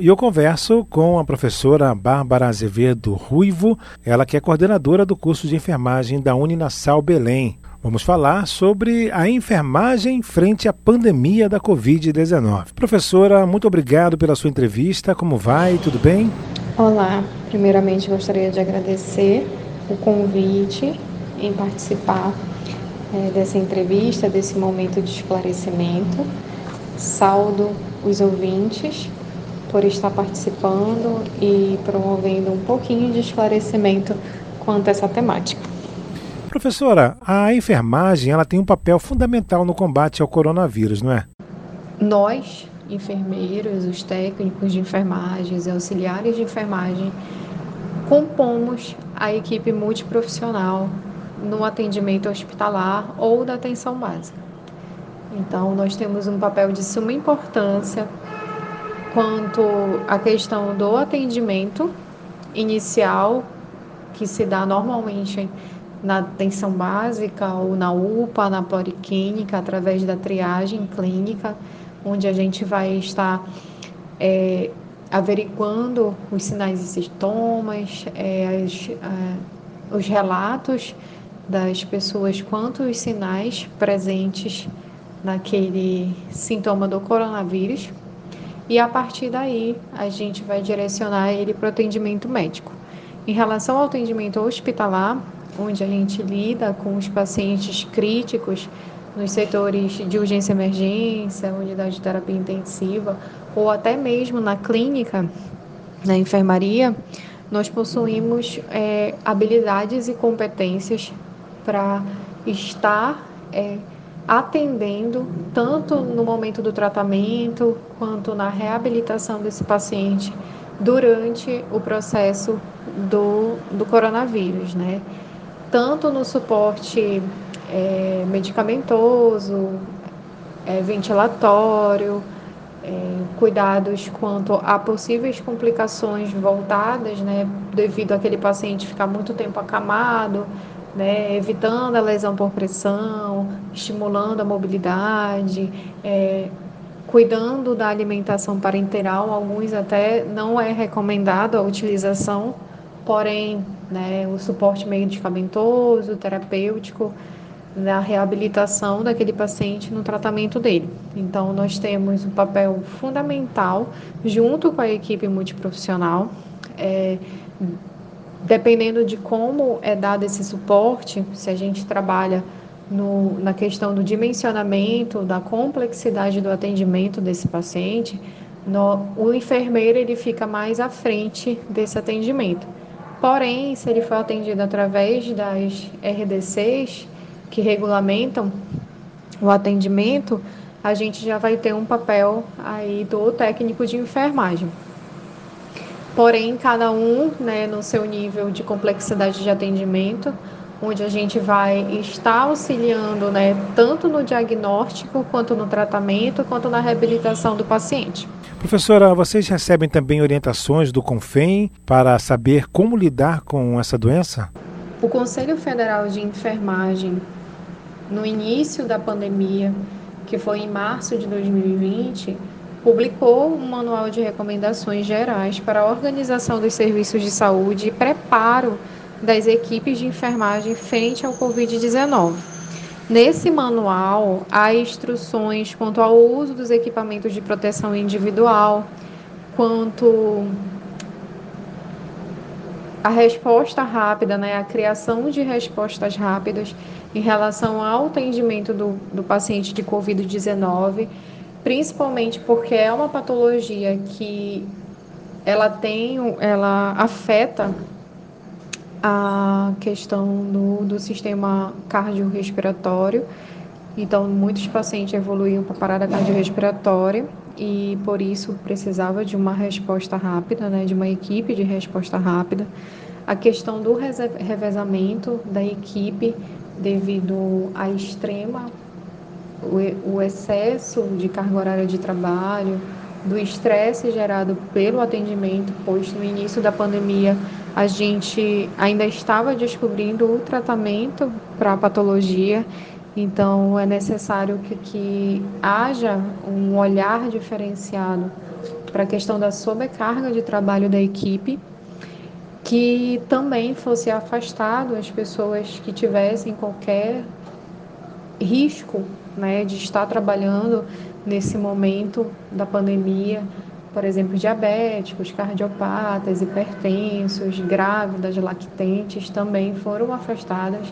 E eu converso com a professora Bárbara Azevedo Ruivo, ela que é coordenadora do curso de enfermagem da Uninasal Belém. Vamos falar sobre a enfermagem frente à pandemia da Covid-19. Professora, muito obrigado pela sua entrevista. Como vai? Tudo bem? Olá, primeiramente gostaria de agradecer o convite em participar é, dessa entrevista, desse momento de esclarecimento. Saldo os ouvintes por estar participando e promovendo um pouquinho de esclarecimento quanto a essa temática. Professora, a enfermagem ela tem um papel fundamental no combate ao coronavírus, não é? Nós, enfermeiros, os técnicos de enfermagem, os auxiliares de enfermagem, compomos a equipe multiprofissional no atendimento hospitalar ou da atenção básica. Então, nós temos um papel de suma importância quanto à questão do atendimento inicial, que se dá normalmente na atenção básica ou na UPA, na policlínica, através da triagem clínica, onde a gente vai estar é, averiguando os sinais e sintomas, é, as, os relatos das pessoas quanto os sinais presentes naquele sintoma do coronavírus e a partir daí a gente vai direcionar ele para o atendimento médico. Em relação ao atendimento hospitalar, onde a gente lida com os pacientes críticos nos setores de urgência emergência, unidade de terapia intensiva, ou até mesmo na clínica, na enfermaria, nós possuímos é, habilidades e competências para estar é, atendendo tanto no momento do tratamento quanto na reabilitação desse paciente durante o processo do, do coronavírus, né? Tanto no suporte é, medicamentoso, é, ventilatório, é, cuidados quanto a possíveis complicações voltadas, né, devido àquele paciente ficar muito tempo acamado, né, evitando a lesão por pressão, estimulando a mobilidade, é, cuidando da alimentação parenteral. Alguns até não é recomendado a utilização, porém, né, o suporte medicamentoso, terapêutico, na reabilitação daquele paciente no tratamento dele. Então, nós temos um papel fundamental junto com a equipe multiprofissional. É, dependendo de como é dado esse suporte, se a gente trabalha no, na questão do dimensionamento, da complexidade do atendimento desse paciente, no, o enfermeiro ele fica mais à frente desse atendimento. Porém, se ele for atendido através das RDCs que regulamentam o atendimento, a gente já vai ter um papel aí do técnico de enfermagem porém cada um né, no seu nível de complexidade de atendimento, onde a gente vai estar auxiliando né, tanto no diagnóstico, quanto no tratamento, quanto na reabilitação do paciente. Professora, vocês recebem também orientações do CONFEM para saber como lidar com essa doença? O Conselho Federal de Enfermagem, no início da pandemia, que foi em março de 2020, publicou um manual de recomendações gerais para a organização dos serviços de saúde e preparo das equipes de enfermagem frente ao Covid-19. Nesse manual, há instruções quanto ao uso dos equipamentos de proteção individual, quanto a resposta rápida, né, a criação de respostas rápidas em relação ao atendimento do, do paciente de Covid-19 principalmente porque é uma patologia que ela tem, ela afeta a questão do, do sistema cardiorrespiratório. Então, muitos pacientes evoluíam para parada cardiorrespiratória e por isso precisava de uma resposta rápida, né, de uma equipe de resposta rápida. A questão do revezamento da equipe devido à extrema o, excesso de carga horária de trabalho, do estresse gerado pelo atendimento, pois no início da pandemia a gente ainda estava descobrindo o tratamento para a patologia, então é necessário que, que haja um olhar diferenciado para a questão da sobrecarga de trabalho da equipe, que também fosse afastado as pessoas que tivessem qualquer risco né, de estar trabalhando nesse momento da pandemia, por exemplo, diabéticos, cardiopatas, hipertensos, grávidas, lactentes, também foram afastadas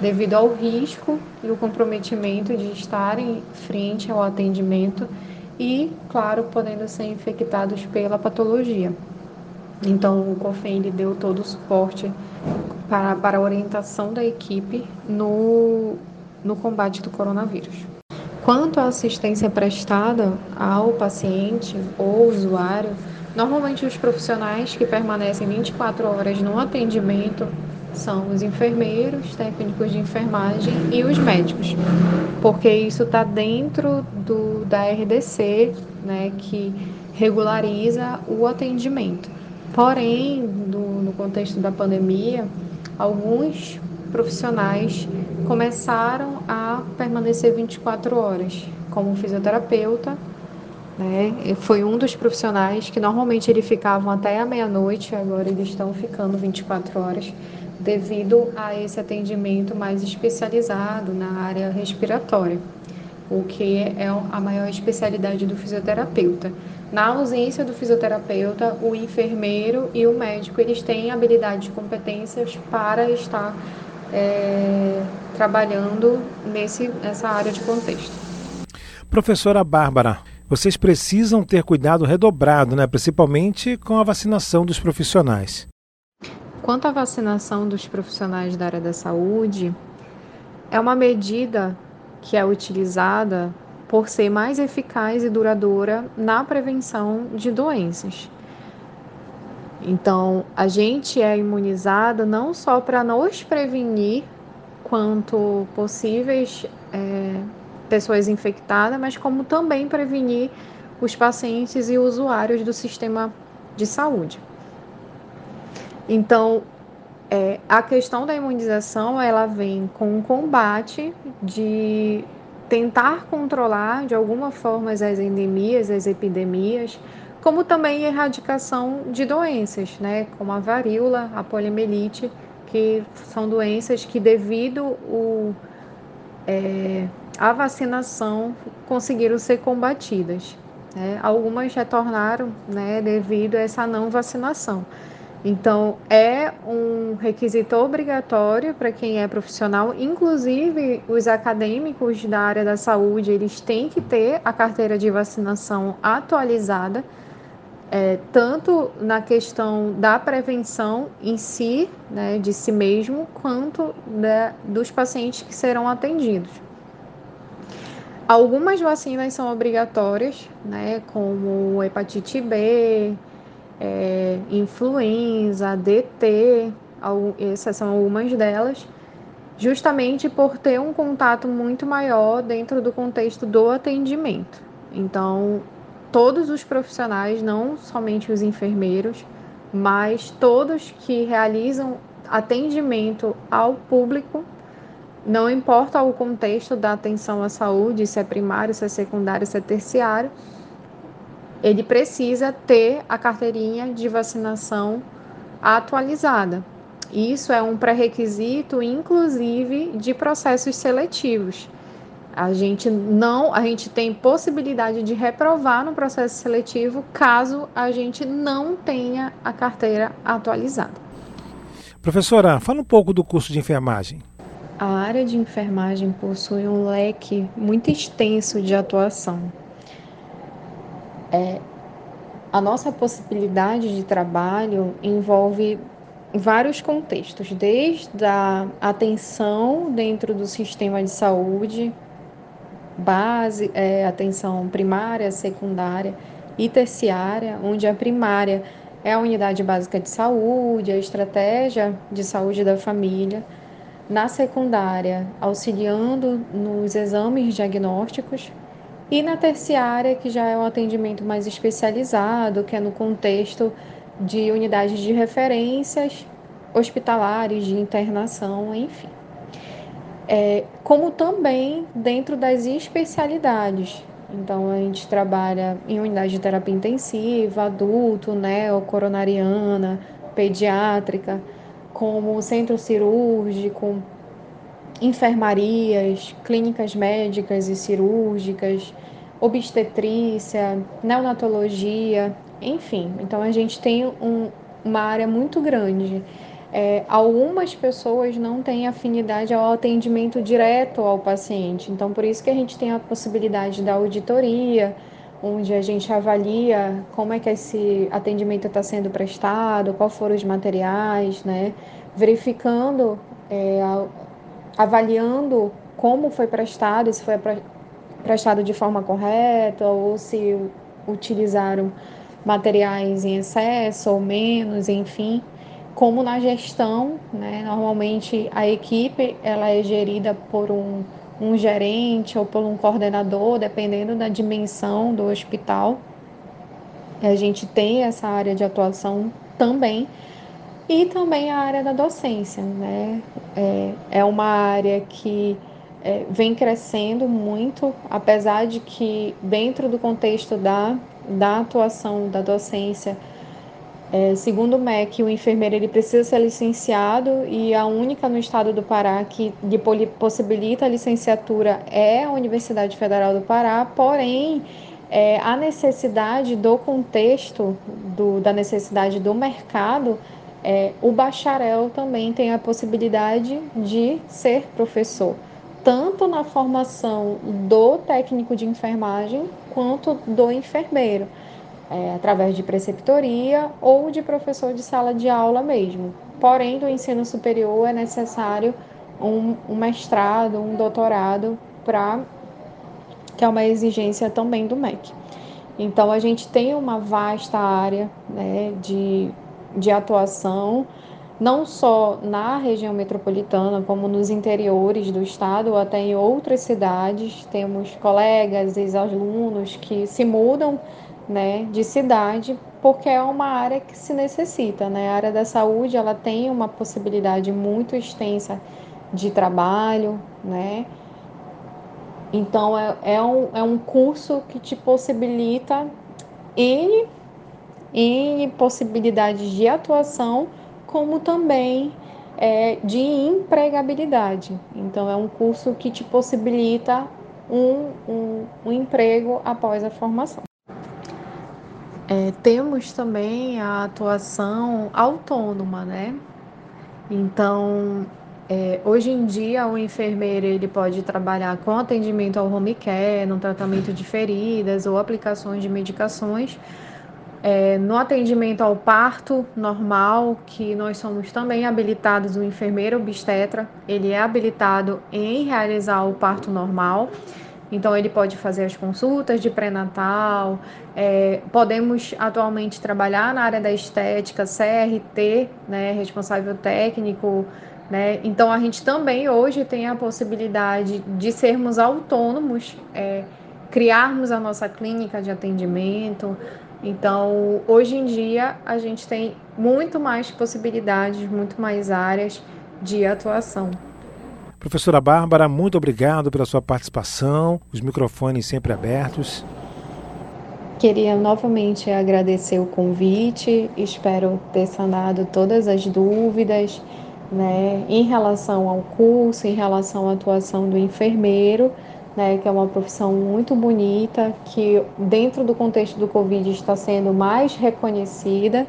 devido ao risco e o comprometimento de estarem frente ao atendimento e, claro, podendo ser infectados pela patologia. Então, o COFEN deu todo o suporte para, para a orientação da equipe no, no combate do coronavírus. Quanto à assistência prestada ao paciente ou usuário, normalmente os profissionais que permanecem 24 horas no atendimento são os enfermeiros, técnicos de enfermagem e os médicos, porque isso está dentro do, da RDC, né, que regulariza o atendimento. Porém, no, no contexto da pandemia, alguns profissionais começaram a permanecer 24 horas, como fisioterapeuta, né? Foi um dos profissionais que normalmente eles ficavam até a meia-noite, agora eles estão ficando 24 horas, devido a esse atendimento mais especializado na área respiratória, o que é a maior especialidade do fisioterapeuta. Na ausência do fisioterapeuta, o enfermeiro e o médico eles têm habilidades e competências para estar é, trabalhando nesse, nessa área de contexto. Professora Bárbara, vocês precisam ter cuidado redobrado, né? principalmente com a vacinação dos profissionais. Quanto à vacinação dos profissionais da área da saúde, é uma medida que é utilizada por ser mais eficaz e duradoura na prevenção de doenças. Então, a gente é imunizada não só para nos prevenir quanto possíveis é, pessoas infectadas, mas como também prevenir os pacientes e usuários do sistema de saúde. Então, é, a questão da imunização ela vem com um combate de tentar controlar de alguma forma as endemias, as epidemias, como também erradicação de doenças, né, como a varíola, a poliomielite, que são doenças que, devido o, é, a vacinação, conseguiram ser combatidas. Né? Algumas retornaram né, devido a essa não vacinação. Então, é um requisito obrigatório para quem é profissional, inclusive os acadêmicos da área da saúde, eles têm que ter a carteira de vacinação atualizada é, tanto na questão da prevenção em si, né, de si mesmo, quanto da, dos pacientes que serão atendidos. Algumas vacinas são obrigatórias, né, como hepatite B, é, influenza, DT, essas são algumas delas, justamente por ter um contato muito maior dentro do contexto do atendimento. Então, todos os profissionais, não somente os enfermeiros, mas todos que realizam atendimento ao público, não importa o contexto da atenção à saúde, se é primário, se é secundário, se é terciário, ele precisa ter a carteirinha de vacinação atualizada. Isso é um pré-requisito, inclusive, de processos seletivos. A gente não, a gente tem possibilidade de reprovar no processo seletivo caso a gente não tenha a carteira atualizada. Professora, fala um pouco do curso de enfermagem. A área de enfermagem possui um leque muito extenso de atuação. É, a nossa possibilidade de trabalho envolve vários contextos, desde a atenção dentro do sistema de saúde, base, é, atenção primária, secundária e terciária, onde a primária é a unidade básica de saúde, a estratégia de saúde da família. Na secundária, auxiliando nos exames diagnósticos. E na terciária, que já é um atendimento mais especializado, que é no contexto de unidades de referências hospitalares, de internação, enfim é, como também dentro das especialidades. Então a gente trabalha em unidade de terapia intensiva, adulto, né, ou coronariana, pediátrica, como centro cirúrgico, enfermarias, clínicas médicas e cirúrgicas, obstetrícia, neonatologia, enfim. Então a gente tem um, uma área muito grande. É, algumas pessoas não têm afinidade ao atendimento direto ao paciente, então por isso que a gente tem a possibilidade da auditoria, onde a gente avalia como é que esse atendimento está sendo prestado, quais foram os materiais, né? verificando, é, avaliando como foi prestado, se foi prestado de forma correta ou se utilizaram materiais em excesso ou menos, enfim. Como na gestão, né, normalmente a equipe ela é gerida por um, um gerente ou por um coordenador, dependendo da dimensão do hospital. A gente tem essa área de atuação também e também a área da docência, né? É, é uma área que é, vem crescendo muito, apesar de que dentro do contexto da, da atuação da docência, é, segundo o MEC, o enfermeiro ele precisa ser licenciado e a única no estado do Pará que lhe possibilita a licenciatura é a Universidade Federal do Pará, porém é, a necessidade do contexto, do, da necessidade do mercado, é, o bacharel também tem a possibilidade de ser professor tanto na formação do técnico de enfermagem quanto do enfermeiro, é, através de preceptoria ou de professor de sala de aula mesmo. Porém, do ensino superior é necessário um, um mestrado, um doutorado, para que é uma exigência também do MEC. Então, a gente tem uma vasta área né, de, de atuação não só na região metropolitana, como nos interiores do estado ou até em outras cidades. Temos colegas, ex-alunos que se mudam né, de cidade porque é uma área que se necessita. Né? A área da saúde ela tem uma possibilidade muito extensa de trabalho, né? Então é, é, um, é um curso que te possibilita N, N possibilidades de atuação como também é, de empregabilidade. Então, é um curso que te possibilita um, um, um emprego após a formação. É, temos também a atuação autônoma, né? Então, é, hoje em dia, o enfermeiro ele pode trabalhar com atendimento ao home care, no tratamento de feridas ou aplicações de medicações, é, no atendimento ao parto normal, que nós somos também habilitados, o enfermeiro obstetra, ele é habilitado em realizar o parto normal. Então, ele pode fazer as consultas de pré-natal. É, podemos atualmente trabalhar na área da estética, CRT, né, responsável técnico. Né? Então, a gente também hoje tem a possibilidade de sermos autônomos, é, criarmos a nossa clínica de atendimento, então, hoje em dia, a gente tem muito mais possibilidades, muito mais áreas de atuação. Professora Bárbara, muito obrigado pela sua participação, os microfones sempre abertos. Queria novamente agradecer o convite, espero ter sanado todas as dúvidas né, em relação ao curso, em relação à atuação do enfermeiro né, que é uma profissão muito bonita, que dentro do contexto do Covid está sendo mais reconhecida,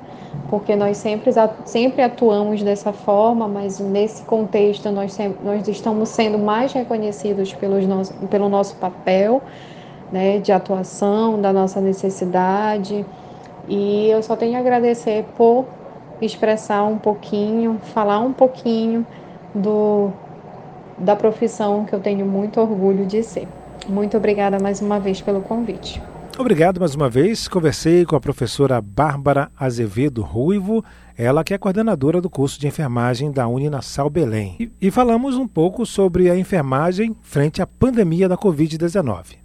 porque nós sempre, sempre atuamos dessa forma, mas nesse contexto nós, nós estamos sendo mais reconhecidos pelos nosso, pelo nosso papel né, de atuação, da nossa necessidade. E eu só tenho a agradecer por expressar um pouquinho, falar um pouquinho do da profissão que eu tenho muito orgulho de ser. Muito obrigada mais uma vez pelo convite. Obrigado mais uma vez. Conversei com a professora Bárbara Azevedo Ruivo, ela que é coordenadora do curso de enfermagem da Uninasal Belém. E, e falamos um pouco sobre a enfermagem frente à pandemia da Covid-19.